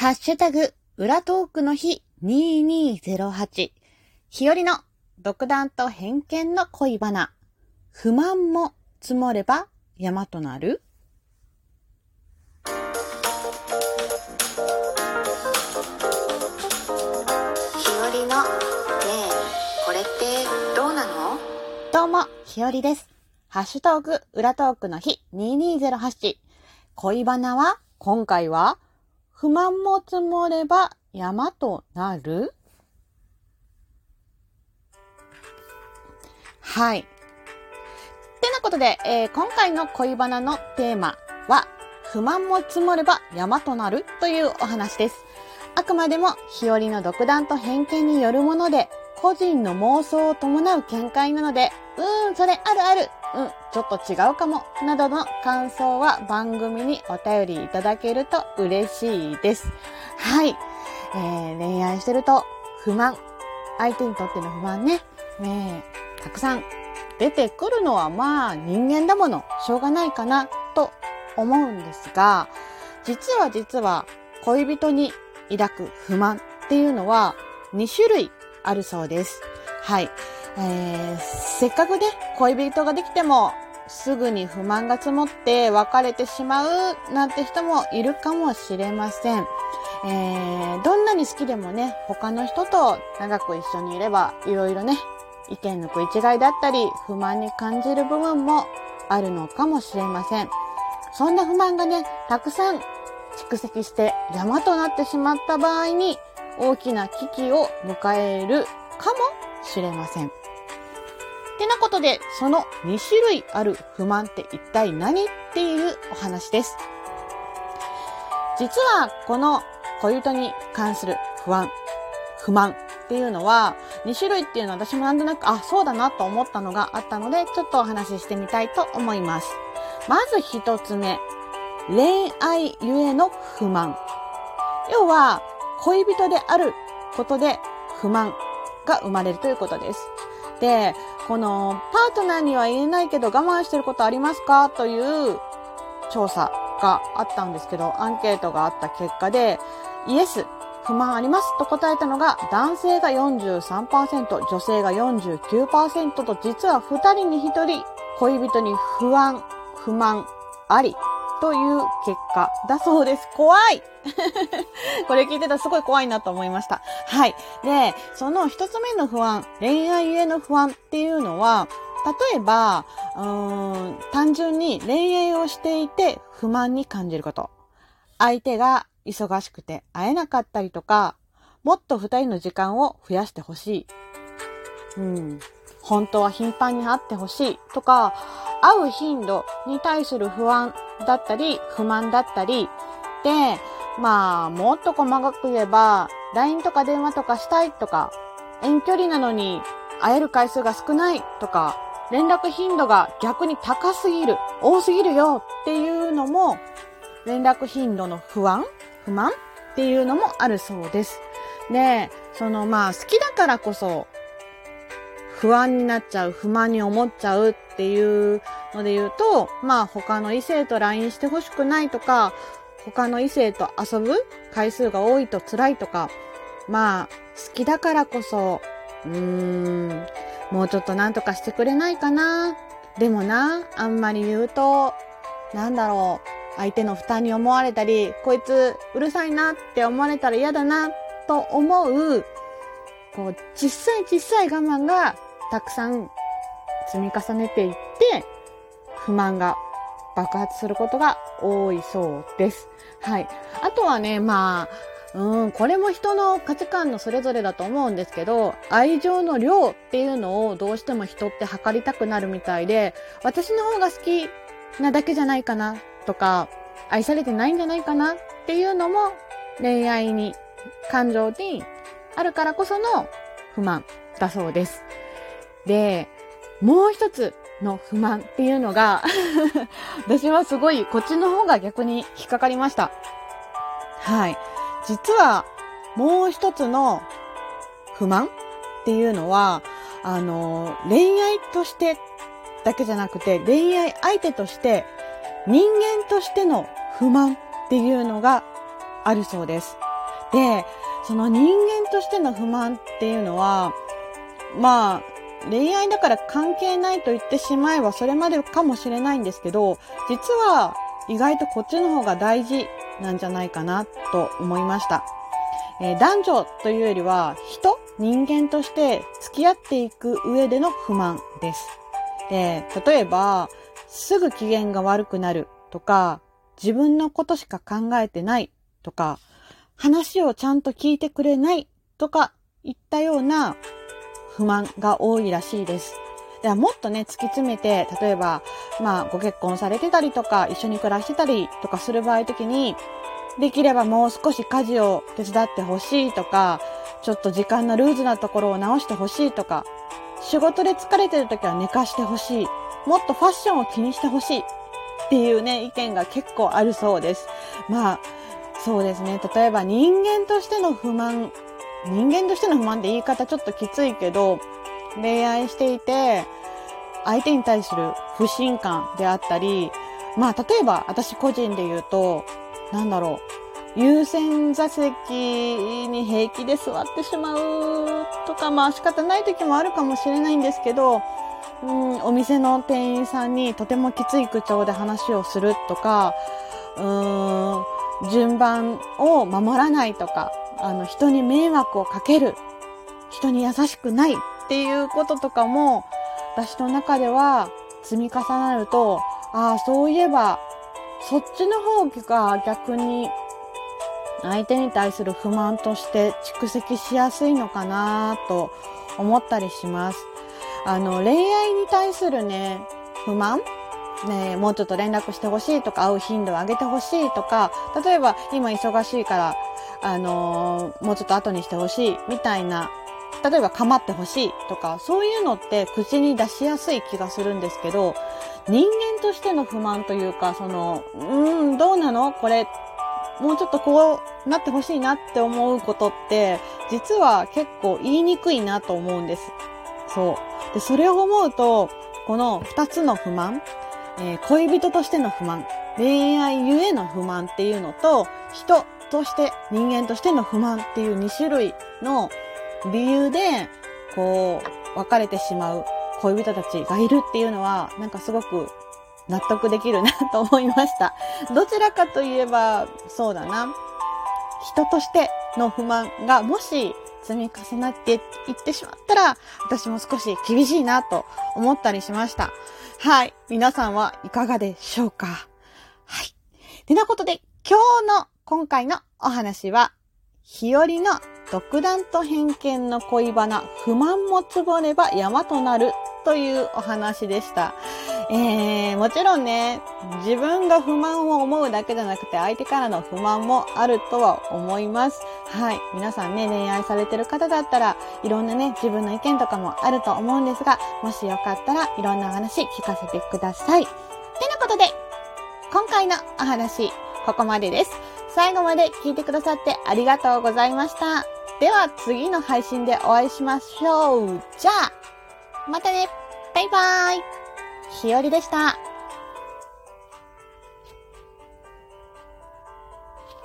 ハッシュタグ、裏トークの日2208。日和の独断と偏見の恋バナ。不満も積もれば山となる日和のねえこれってどうなの？どうも、ひよりです。ハッシュタグ、裏トークの日2208。恋バナは、今回は、不満も積もれば山となる？はい。ってなことで、えー今回の恋バナのテーマは、不満も積もれば山となるというお話です。あくまでも日和の独断と偏見によるもので、個人の妄想を伴う見解なので、うーん、それあるある、うん、ちょっと違うかも、などの感想は番組にお便りいただけると嬉しいです。はい。えー、恋愛してると不満、相手にとっての不満ね、ねえ、たくさん出てくるのはまあ人間だもの、しょうがないかなと思うんですが、実は実は恋人に抱く不満っていうのは2種類あるそうです。はい。えー、せっかくね、恋人ができても、すぐに不満が積もって別れてしまうなんて人もいるかもしれません。えー、どんなに好きでもね、他の人と長く一緒にいれば、いろいろね、意見の食い違いだったり、不満に感じる部分もあるのかもしれません。そんな不満がね、たくさん蓄積して山となってしまった場合に、大きな危機を迎えるかもしれません。ってなことで、その2種類ある不満って一体何っていうお話です。実は、この恋人に関する不安、不満っていうのは、2種類っていうのは私もなんとなく、あ、そうだなと思ったのがあったので、ちょっとお話ししてみたいと思います。まず一つ目、恋愛ゆえの不満。要は、恋人であることで不満が生まれるということです。で、このパートナーには言えないけど我慢してることありますかという調査があったんですけど、アンケートがあった結果で、イエス、不満ありますと答えたのが男性が43%、女性が49%と実は2人に1人恋人に不安、不満あり。という結果だそうです。怖い これ聞いてたらすごい怖いなと思いました。はい。で、その一つ目の不安、恋愛への不安っていうのは、例えば、うーん、単純に恋愛をしていて不満に感じること。相手が忙しくて会えなかったりとか、もっと二人の時間を増やしてほしい。うん。本当は頻繁に会ってほしいとか、会う頻度に対する不安だったり、不満だったり、で、まあ、もっと細かく言えば、LINE とか電話とかしたいとか、遠距離なのに会える回数が少ないとか、連絡頻度が逆に高すぎる、多すぎるよっていうのも、連絡頻度の不安不満っていうのもあるそうです。で、そのまあ好きだからこそ不安になっちゃう、不満に思っちゃうっていうので言うと、まあ他の異性と LINE してほしくないとか、他の異性と遊ぶ回数が多いと辛いとか、まあ好きだからこそ、うーん、もうちょっとなんとかしてくれないかな。でもな、あんまり言うと、なんだろう、相手の負担に思われたり、こいつうるさいなって思われたら嫌だな、と思う、こう、小さい小さい我慢がたくさん積み重ねていって、不満が爆発することが多いそうです。はい。あとはね、まあ、うん、これも人の価値観のそれぞれだと思うんですけど、愛情の量っていうのをどうしても人って測りたくなるみたいで、私の方が好きなだけじゃないかなとか、愛されてないんじゃないかなっていうのも恋愛に、感情にあるからこその不満だそうです。で、もう一つの不満っていうのが 私はすごいこっちの方が逆に引っかかりました。はい。実はもう一つの不満っていうのは、あの、恋愛としてだけじゃなくて、恋愛相手として人間としての不満っていうのがあるそうです。で、その人間としての不満っていうのは、まあ、恋愛だから関係ないと言ってしまえばそれまでかもしれないんですけど、実は意外とこっちの方が大事なんじゃないかなと思いました。えー、男女というよりは人、人間として付き合っていく上での不満です。で、例えば、すぐ機嫌が悪くなるとか、自分のことしか考えてないとか、話をちゃんと聞いてくれないとか、いったような不満が多いらしいです。ではもっとね、突き詰めて、例えば、まあ、ご結婚されてたりとか、一緒に暮らしてたりとかする場合的に、できればもう少し家事を手伝ってほしいとか、ちょっと時間のルーズなところを直してほしいとか、仕事で疲れてる時は寝かしてほしい。もっとファッションを気にしてほしい。っていうね、意見が結構あるそうです。まあ、そうですね。例えば人間としての不満人間としての不満って言い方ちょっときついけど、恋愛していて、相手に対する不信感であったり、まあ、例えば私個人で言うと、なんだろう、優先座席に平気で座ってしまうとか、まあ仕方ない時もあるかもしれないんですけど、うん、お店の店員さんにとてもきつい口調で話をするとか、うーん、順番を守らないとか、あの、人に迷惑をかける、人に優しくないっていうこととかも、私の中では積み重なると、ああ、そういえば、そっちの方が逆に相手に対する不満として蓄積しやすいのかなと思ったりします。あの、恋愛に対するね、不満？ねもうちょっと連絡してほしいとか、会う頻度を上げてほしいとか、例えば今忙しいからあのー、もうちょっと後にしてほしいみたいな、例えば構ってほしいとか、そういうのって口に出しやすい気がするんですけど、人間としての不満というか、その、うん、どうなの？これ、もうちょっとこうなってほしいなって思うことって、実は結構言いにくいなと思うんです。そう。で、それを思うと、この二つの不満、えー、恋人としての不満、恋愛ゆえの不満っていうのと、人として人間としての不満っていう2種類の理由で、こう、別れてしまう恋人たちがいるっていうのは、なんかすごく納得できるなと思いました。どちらかといえば、そうだな。人としての不満がもし積み重なっていってしまったら、私も少し厳しいなと思ったりしました。はい。皆さんはいかがでしょうか？はい。てなことで、今日の今回のお話は、日和の独断と偏見の恋バナ、不満もつぼれば山となるというお話でした。えー、もちろんね、自分が不満を思うだけじゃなくて相手からの不満もあるとは思います。はい。皆さんね、恋愛されてる方だったら、いろんなね、自分の意見とかもあると思うんですが、もしよかったらいろんなお話聞かせてください。てなことで、今回のお話、ここまでです。最後まで聞いてくださってありがとうございました。では次の配信でお会いしましょう。じゃあ、またねバイバーイひよりでした。